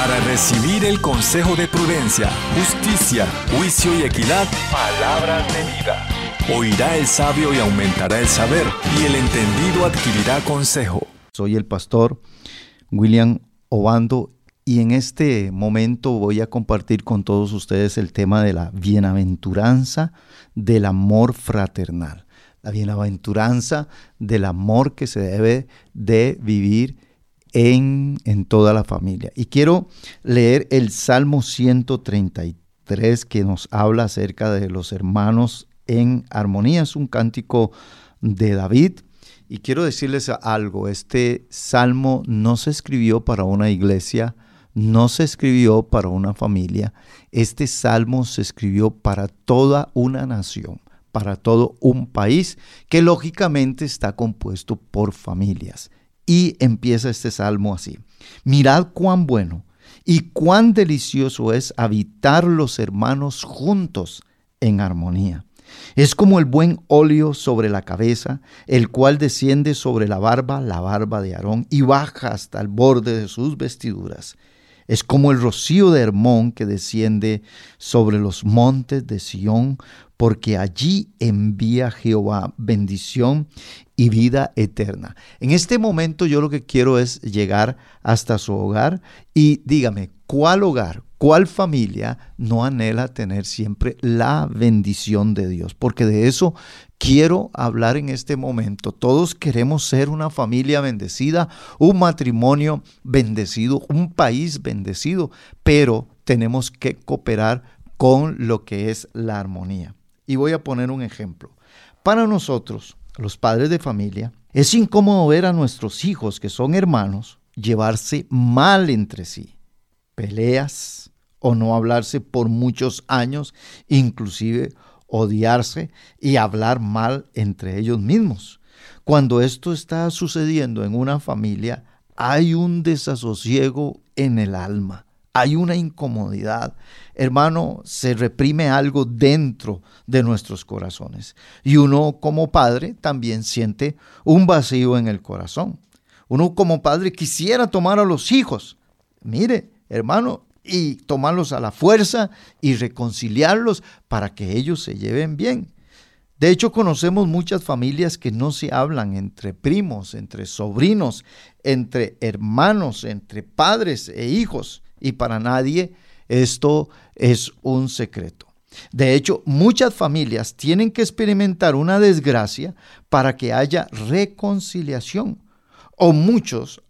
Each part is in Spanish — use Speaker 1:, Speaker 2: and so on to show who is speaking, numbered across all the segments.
Speaker 1: para recibir el consejo de prudencia, justicia, juicio y equidad, palabras de vida. Oirá el sabio y aumentará el saber, y el entendido adquirirá consejo.
Speaker 2: Soy el pastor William Obando y en este momento voy a compartir con todos ustedes el tema de la bienaventuranza del amor fraternal. La bienaventuranza del amor que se debe de vivir en, en toda la familia. Y quiero leer el Salmo 133 que nos habla acerca de los hermanos en armonía. Es un cántico de David. Y quiero decirles algo, este salmo no se escribió para una iglesia, no se escribió para una familia, este salmo se escribió para toda una nación, para todo un país que lógicamente está compuesto por familias. Y empieza este salmo así. Mirad cuán bueno y cuán delicioso es habitar los hermanos juntos en armonía. Es como el buen óleo sobre la cabeza, el cual desciende sobre la barba, la barba de Aarón, y baja hasta el borde de sus vestiduras. Es como el rocío de Hermón que desciende sobre los montes de Sión, porque allí envía Jehová bendición y vida eterna. En este momento yo lo que quiero es llegar hasta su hogar y dígame, ¿cuál hogar, cuál familia no anhela tener siempre la bendición de Dios? Porque de eso quiero hablar en este momento. Todos queremos ser una familia bendecida, un matrimonio bendecido, un país bendecido, pero tenemos que cooperar con lo que es la armonía. Y voy a poner un ejemplo. Para nosotros, los padres de familia, es incómodo ver a nuestros hijos, que son hermanos, llevarse mal entre sí. Peleas o no hablarse por muchos años, inclusive odiarse y hablar mal entre ellos mismos. Cuando esto está sucediendo en una familia, hay un desasosiego en el alma hay una incomodidad. Hermano, se reprime algo dentro de nuestros corazones. Y uno como padre también siente un vacío en el corazón. Uno como padre quisiera tomar a los hijos. Mire, hermano, y tomarlos a la fuerza y reconciliarlos para que ellos se lleven bien. De hecho, conocemos muchas familias que no se hablan entre primos, entre sobrinos, entre hermanos, entre padres e hijos y para nadie esto es un secreto. De hecho, muchas familias tienen que experimentar una desgracia para que haya reconciliación. O muchos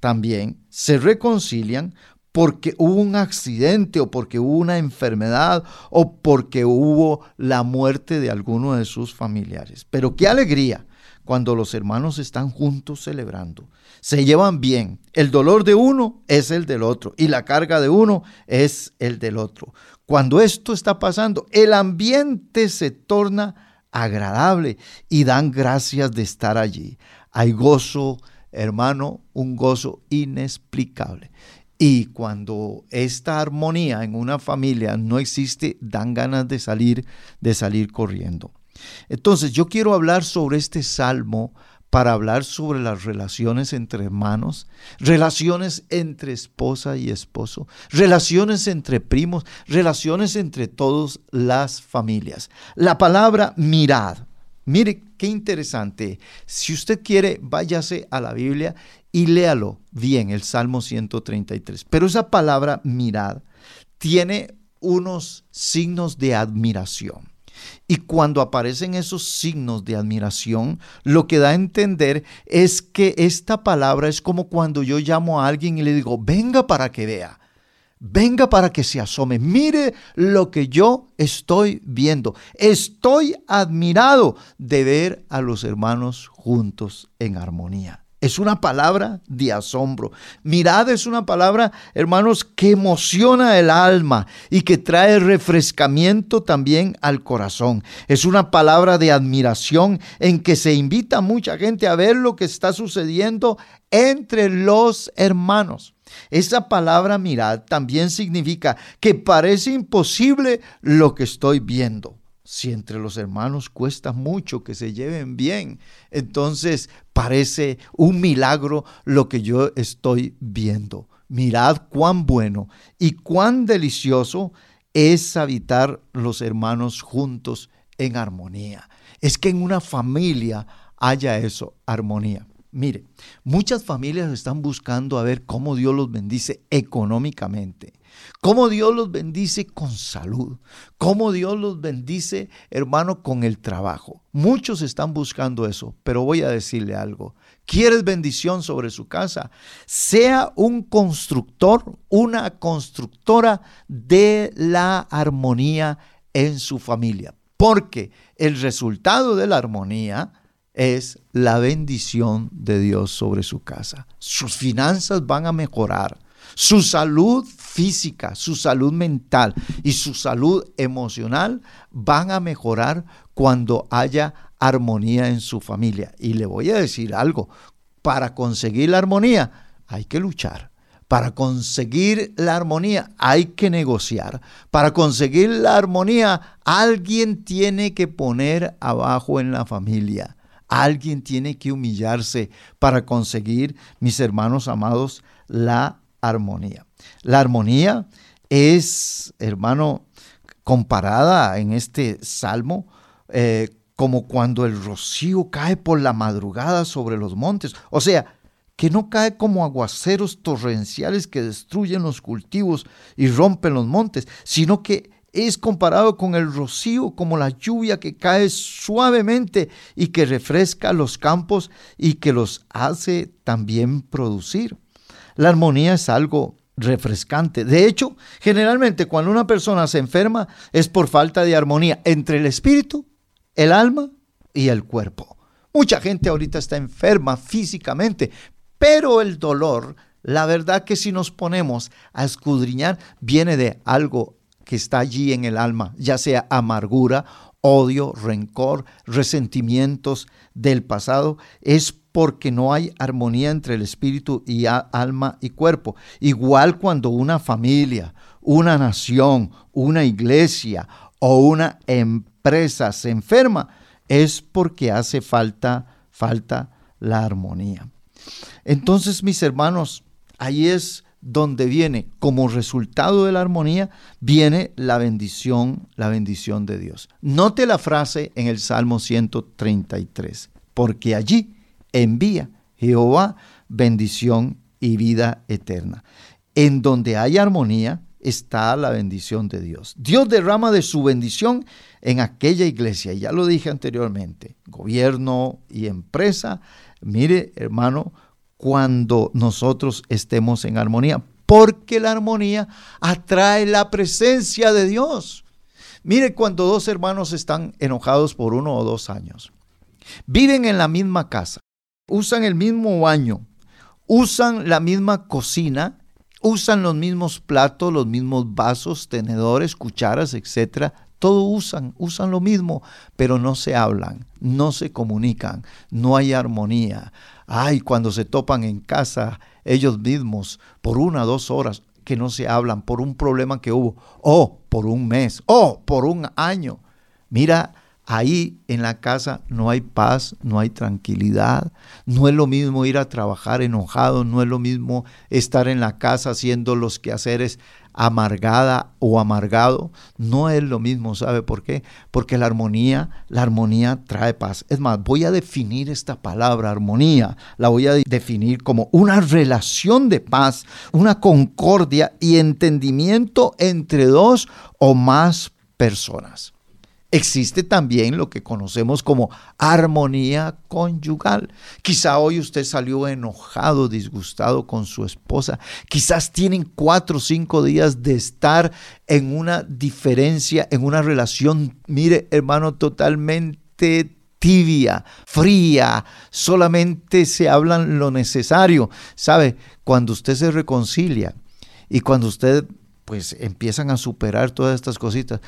Speaker 2: también se reconcilian porque hubo un accidente o porque hubo una enfermedad o porque hubo la muerte de alguno de sus familiares. Pero qué alegría cuando los hermanos están juntos celebrando se llevan bien. El dolor de uno es el del otro y la carga de uno es el del otro. Cuando esto está pasando, el ambiente se torna agradable y dan gracias de estar allí. Hay gozo, hermano, un gozo inexplicable. Y cuando esta armonía en una familia no existe, dan ganas de salir, de salir corriendo. Entonces, yo quiero hablar sobre este salmo para hablar sobre las relaciones entre hermanos, relaciones entre esposa y esposo, relaciones entre primos, relaciones entre todas las familias. La palabra mirad, mire qué interesante. Si usted quiere, váyase a la Biblia y léalo bien, el Salmo 133. Pero esa palabra mirad tiene unos signos de admiración. Y cuando aparecen esos signos de admiración, lo que da a entender es que esta palabra es como cuando yo llamo a alguien y le digo, venga para que vea. Venga para que se asome. Mire lo que yo estoy viendo. Estoy admirado de ver a los hermanos juntos en armonía. Es una palabra de asombro. Mirad es una palabra, hermanos, que emociona el alma y que trae refrescamiento también al corazón. Es una palabra de admiración en que se invita a mucha gente a ver lo que está sucediendo entre los hermanos. Esa palabra mirad también significa que parece imposible lo que estoy viendo si entre los hermanos cuesta mucho que se lleven bien, entonces parece un milagro lo que yo estoy viendo. mirad cuán bueno y cuán delicioso es habitar los hermanos juntos en armonía. Es que en una familia haya eso, armonía. Mire, muchas familias están buscando a ver cómo Dios los bendice económicamente, cómo Dios los bendice con salud, cómo Dios los bendice, hermano, con el trabajo. Muchos están buscando eso, pero voy a decirle algo. ¿Quieres bendición sobre su casa? Sea un constructor, una constructora de la armonía en su familia, porque el resultado de la armonía es la bendición de Dios sobre su casa. Sus finanzas van a mejorar. Su salud física, su salud mental y su salud emocional van a mejorar cuando haya armonía en su familia. Y le voy a decir algo, para conseguir la armonía hay que luchar. Para conseguir la armonía hay que negociar. Para conseguir la armonía alguien tiene que poner abajo en la familia. Alguien tiene que humillarse para conseguir, mis hermanos amados, la armonía. La armonía es, hermano, comparada en este salmo eh, como cuando el rocío cae por la madrugada sobre los montes. O sea, que no cae como aguaceros torrenciales que destruyen los cultivos y rompen los montes, sino que es comparado con el rocío, como la lluvia que cae suavemente y que refresca los campos y que los hace también producir. La armonía es algo refrescante. De hecho, generalmente cuando una persona se enferma es por falta de armonía entre el espíritu, el alma y el cuerpo. Mucha gente ahorita está enferma físicamente, pero el dolor, la verdad que si nos ponemos a escudriñar, viene de algo que está allí en el alma, ya sea amargura, odio, rencor, resentimientos del pasado, es porque no hay armonía entre el espíritu y alma y cuerpo. Igual cuando una familia, una nación, una iglesia o una empresa se enferma, es porque hace falta falta la armonía. Entonces, mis hermanos, ahí es donde viene como resultado de la armonía, viene la bendición, la bendición de Dios. Note la frase en el Salmo 133, porque allí envía Jehová bendición y vida eterna. En donde hay armonía está la bendición de Dios. Dios derrama de su bendición en aquella iglesia, ya lo dije anteriormente, gobierno y empresa. Mire, hermano, cuando nosotros estemos en armonía, porque la armonía atrae la presencia de Dios. Mire cuando dos hermanos están enojados por uno o dos años, viven en la misma casa, usan el mismo baño, usan la misma cocina, usan los mismos platos, los mismos vasos, tenedores, cucharas, etcétera, todo usan, usan lo mismo, pero no se hablan, no se comunican, no hay armonía. Ay, cuando se topan en casa ellos mismos por una o dos horas que no se hablan por un problema que hubo, o por un mes, o por un año. Mira, ahí en la casa no hay paz, no hay tranquilidad. No es lo mismo ir a trabajar enojado, no es lo mismo estar en la casa haciendo los quehaceres amargada o amargado, no es lo mismo, ¿sabe por qué? Porque la armonía, la armonía trae paz. Es más, voy a definir esta palabra armonía, la voy a definir como una relación de paz, una concordia y entendimiento entre dos o más personas. Existe también lo que conocemos como armonía conyugal. Quizá hoy usted salió enojado, disgustado con su esposa. Quizás tienen cuatro o cinco días de estar en una diferencia, en una relación, mire hermano, totalmente tibia, fría, solamente se hablan lo necesario. ¿Sabe? Cuando usted se reconcilia y cuando usted pues empiezan a superar todas estas cositas,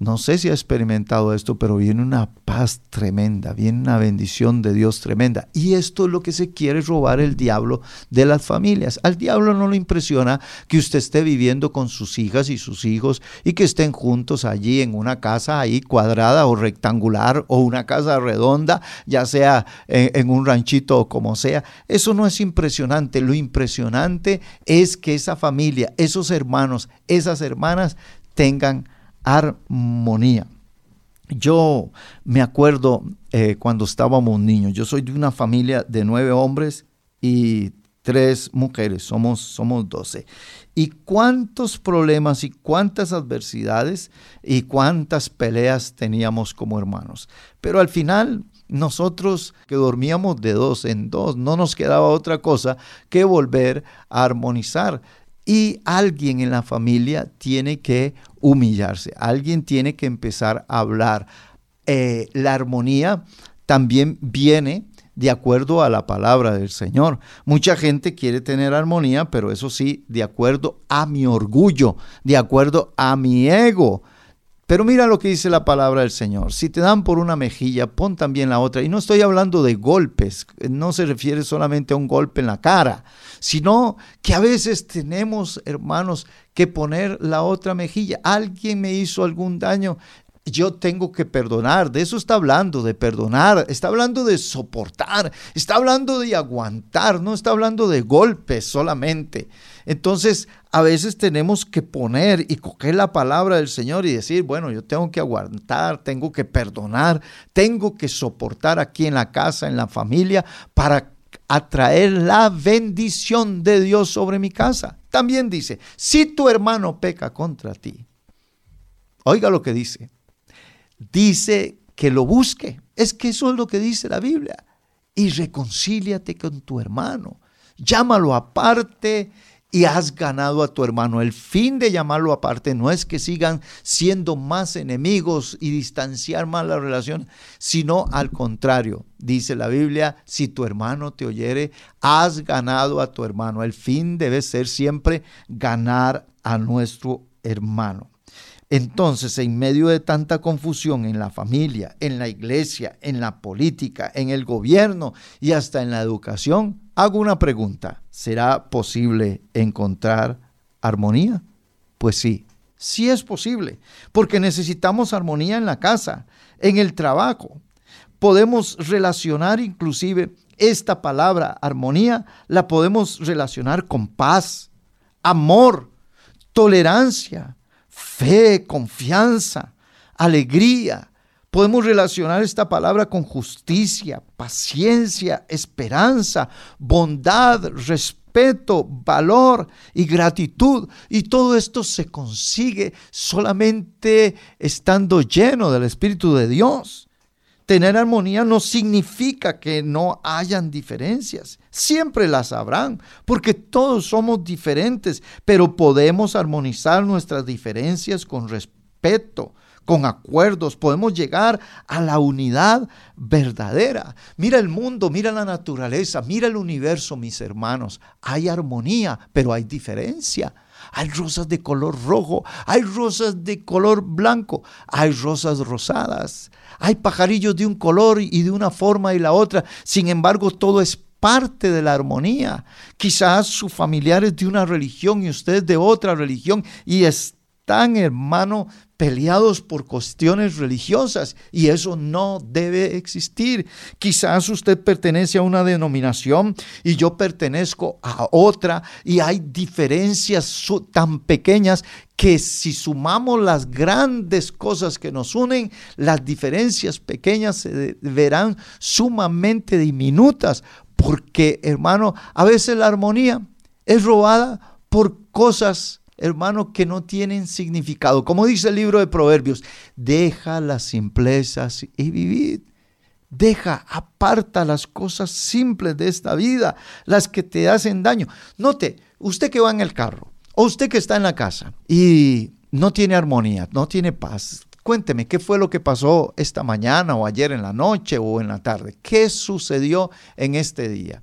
Speaker 2: no sé si ha experimentado esto, pero viene una paz tremenda, viene una bendición de Dios tremenda. Y esto es lo que se quiere robar el diablo de las familias. Al diablo no le impresiona que usted esté viviendo con sus hijas y sus hijos y que estén juntos allí en una casa ahí cuadrada o rectangular o una casa redonda, ya sea en, en un ranchito o como sea. Eso no es impresionante. Lo impresionante es que esa familia, esos hermanos, esas hermanas tengan armonía. Yo me acuerdo eh, cuando estábamos niños, yo soy de una familia de nueve hombres y tres mujeres, somos, somos doce. Y cuántos problemas y cuántas adversidades y cuántas peleas teníamos como hermanos. Pero al final nosotros que dormíamos de dos en dos, no nos quedaba otra cosa que volver a armonizar. Y alguien en la familia tiene que humillarse, alguien tiene que empezar a hablar. Eh, la armonía también viene de acuerdo a la palabra del Señor. Mucha gente quiere tener armonía, pero eso sí, de acuerdo a mi orgullo, de acuerdo a mi ego. Pero mira lo que dice la palabra del Señor. Si te dan por una mejilla, pon también la otra. Y no estoy hablando de golpes, no se refiere solamente a un golpe en la cara, sino que a veces tenemos, hermanos, que poner la otra mejilla. Alguien me hizo algún daño, yo tengo que perdonar. De eso está hablando, de perdonar. Está hablando de soportar. Está hablando de aguantar. No está hablando de golpes solamente. Entonces, a veces tenemos que poner y coger la palabra del Señor y decir, bueno, yo tengo que aguantar, tengo que perdonar, tengo que soportar aquí en la casa, en la familia, para atraer la bendición de Dios sobre mi casa. También dice, si tu hermano peca contra ti, oiga lo que dice, dice que lo busque. Es que eso es lo que dice la Biblia. Y reconcíliate con tu hermano. Llámalo aparte y has ganado a tu hermano. El fin de llamarlo aparte no es que sigan siendo más enemigos y distanciar más la relación, sino al contrario. Dice la Biblia, si tu hermano te oyere, has ganado a tu hermano. El fin debe ser siempre ganar a nuestro hermano. Entonces, en medio de tanta confusión en la familia, en la iglesia, en la política, en el gobierno y hasta en la educación, hago una pregunta. ¿Será posible encontrar armonía? Pues sí, sí es posible, porque necesitamos armonía en la casa, en el trabajo. Podemos relacionar inclusive esta palabra armonía, la podemos relacionar con paz, amor, tolerancia, fe, confianza, alegría. Podemos relacionar esta palabra con justicia, paciencia, esperanza, bondad, respeto, valor y gratitud. Y todo esto se consigue solamente estando lleno del Espíritu de Dios. Tener armonía no significa que no hayan diferencias. Siempre las habrán, porque todos somos diferentes, pero podemos armonizar nuestras diferencias con respeto, con acuerdos, podemos llegar a la unidad verdadera. Mira el mundo, mira la naturaleza, mira el universo, mis hermanos. Hay armonía, pero hay diferencia. Hay rosas de color rojo, hay rosas de color blanco, hay rosas rosadas, hay pajarillos de un color y de una forma y la otra. Sin embargo, todo es parte de la armonía. Quizás su familiar es de una religión y usted de otra religión y están, hermano, peleados por cuestiones religiosas y eso no debe existir. Quizás usted pertenece a una denominación y yo pertenezco a otra y hay diferencias tan pequeñas que si sumamos las grandes cosas que nos unen, las diferencias pequeñas se verán sumamente diminutas porque, hermano, a veces la armonía es robada por cosas hermano, que no tienen significado. Como dice el libro de Proverbios, deja las simplezas y vivid. Deja, aparta las cosas simples de esta vida, las que te hacen daño. Note, usted que va en el carro o usted que está en la casa y no tiene armonía, no tiene paz. Cuénteme, ¿qué fue lo que pasó esta mañana o ayer en la noche o en la tarde? ¿Qué sucedió en este día?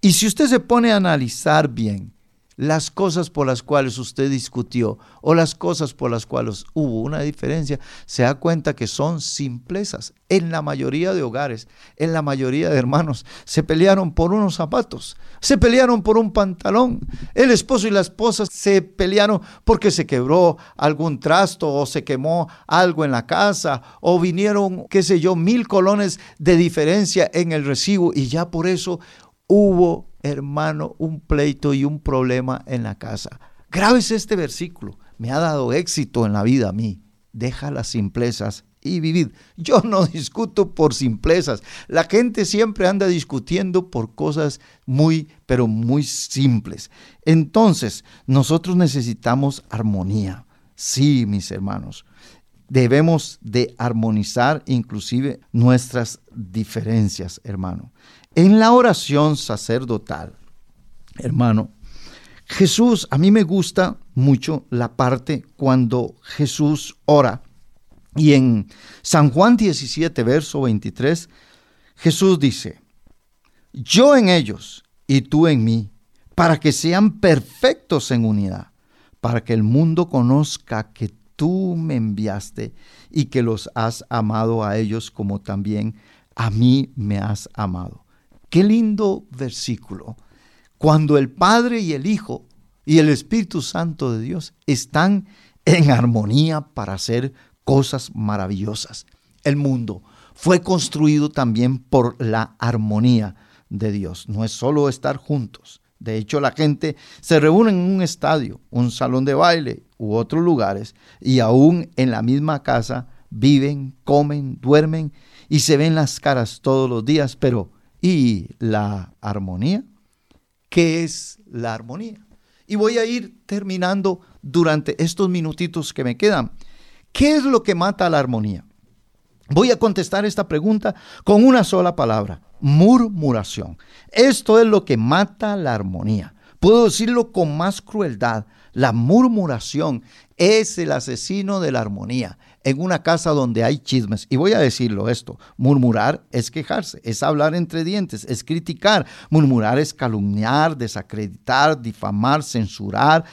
Speaker 2: Y si usted se pone a analizar bien, las cosas por las cuales usted discutió o las cosas por las cuales hubo una diferencia, se da cuenta que son simplezas. En la mayoría de hogares, en la mayoría de hermanos, se pelearon por unos zapatos, se pelearon por un pantalón. El esposo y la esposa se pelearon porque se quebró algún trasto o se quemó algo en la casa o vinieron, qué sé yo, mil colones de diferencia en el recibo y ya por eso hubo hermano, un pleito y un problema en la casa. Grave este versículo. Me ha dado éxito en la vida a mí. Deja las simplezas y vivid. Yo no discuto por simplezas. La gente siempre anda discutiendo por cosas muy, pero muy simples. Entonces, nosotros necesitamos armonía. Sí, mis hermanos. Debemos de armonizar inclusive nuestras diferencias, hermano. En la oración sacerdotal, hermano, Jesús, a mí me gusta mucho la parte cuando Jesús ora. Y en San Juan 17, verso 23, Jesús dice, yo en ellos y tú en mí, para que sean perfectos en unidad, para que el mundo conozca que tú me enviaste y que los has amado a ellos como también a mí me has amado. Qué lindo versículo. Cuando el Padre y el Hijo y el Espíritu Santo de Dios están en armonía para hacer cosas maravillosas. El mundo fue construido también por la armonía de Dios. No es solo estar juntos. De hecho, la gente se reúne en un estadio, un salón de baile u otros lugares y aún en la misma casa viven, comen, duermen y se ven las caras todos los días, pero y la armonía. ¿Qué es la armonía? Y voy a ir terminando durante estos minutitos que me quedan. ¿Qué es lo que mata la armonía? Voy a contestar esta pregunta con una sola palabra, murmuración. Esto es lo que mata la armonía. Puedo decirlo con más crueldad. La murmuración es el asesino de la armonía en una casa donde hay chismes. Y voy a decirlo esto, murmurar es quejarse, es hablar entre dientes, es criticar. Murmurar es calumniar, desacreditar, difamar, censurar,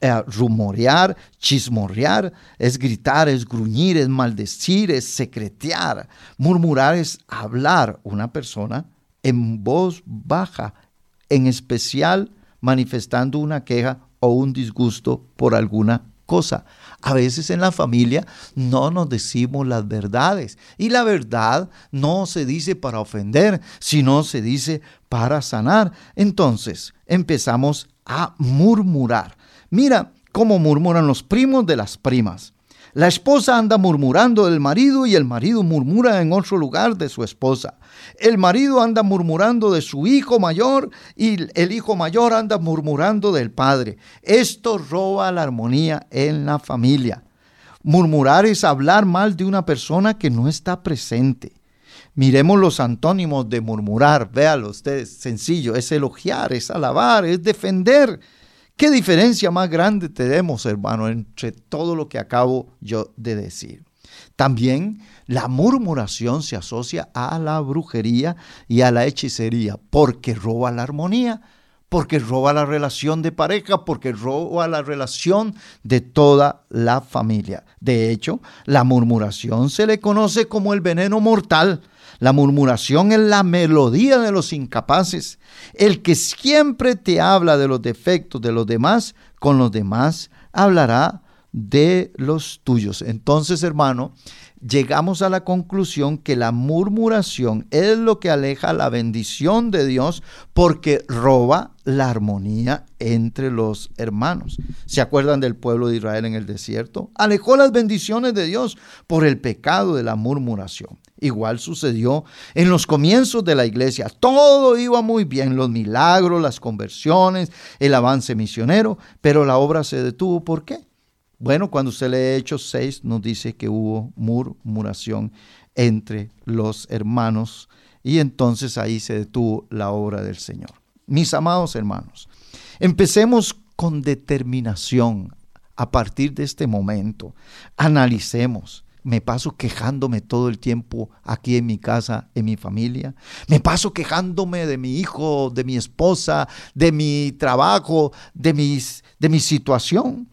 Speaker 2: eh, rumorear, chismorrear, es gritar, es gruñir, es maldecir, es secretear. Murmurar es hablar una persona en voz baja, en especial manifestando una queja o un disgusto por alguna cosa. A veces en la familia no nos decimos las verdades y la verdad no se dice para ofender, sino se dice para sanar. Entonces empezamos a murmurar. Mira cómo murmuran los primos de las primas. La esposa anda murmurando del marido y el marido murmura en otro lugar de su esposa. El marido anda murmurando de su hijo mayor y el hijo mayor anda murmurando del padre. Esto roba la armonía en la familia. Murmurar es hablar mal de una persona que no está presente. Miremos los antónimos de murmurar, véalo ustedes, sencillo, es elogiar, es alabar, es defender. ¿Qué diferencia más grande tenemos, hermano, entre todo lo que acabo yo de decir? También la murmuración se asocia a la brujería y a la hechicería porque roba la armonía, porque roba la relación de pareja, porque roba la relación de toda la familia. De hecho, la murmuración se le conoce como el veneno mortal la murmuración es la melodía de los incapaces. El que siempre te habla de los defectos de los demás, con los demás hablará de los tuyos. Entonces, hermano, llegamos a la conclusión que la murmuración es lo que aleja la bendición de Dios porque roba la armonía entre los hermanos. ¿Se acuerdan del pueblo de Israel en el desierto? Alejó las bendiciones de Dios por el pecado de la murmuración. Igual sucedió en los comienzos de la iglesia. Todo iba muy bien, los milagros, las conversiones, el avance misionero, pero la obra se detuvo. ¿Por qué? Bueno, cuando usted lee Hechos 6 nos dice que hubo murmuración entre los hermanos y entonces ahí se detuvo la obra del Señor. Mis amados hermanos, empecemos con determinación a partir de este momento. Analicemos me paso quejándome todo el tiempo aquí en mi casa, en mi familia. Me paso quejándome de mi hijo, de mi esposa, de mi trabajo, de, mis, de mi situación.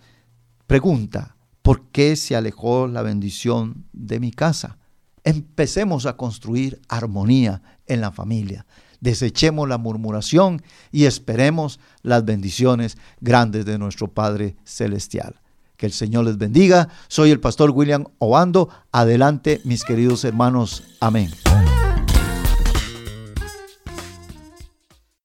Speaker 2: Pregunta, ¿por qué se alejó la bendición de mi casa? Empecemos a construir armonía en la familia. Desechemos la murmuración y esperemos las bendiciones grandes de nuestro Padre Celestial. Que el Señor les bendiga. Soy el pastor William Obando. Adelante, mis queridos hermanos. Amén.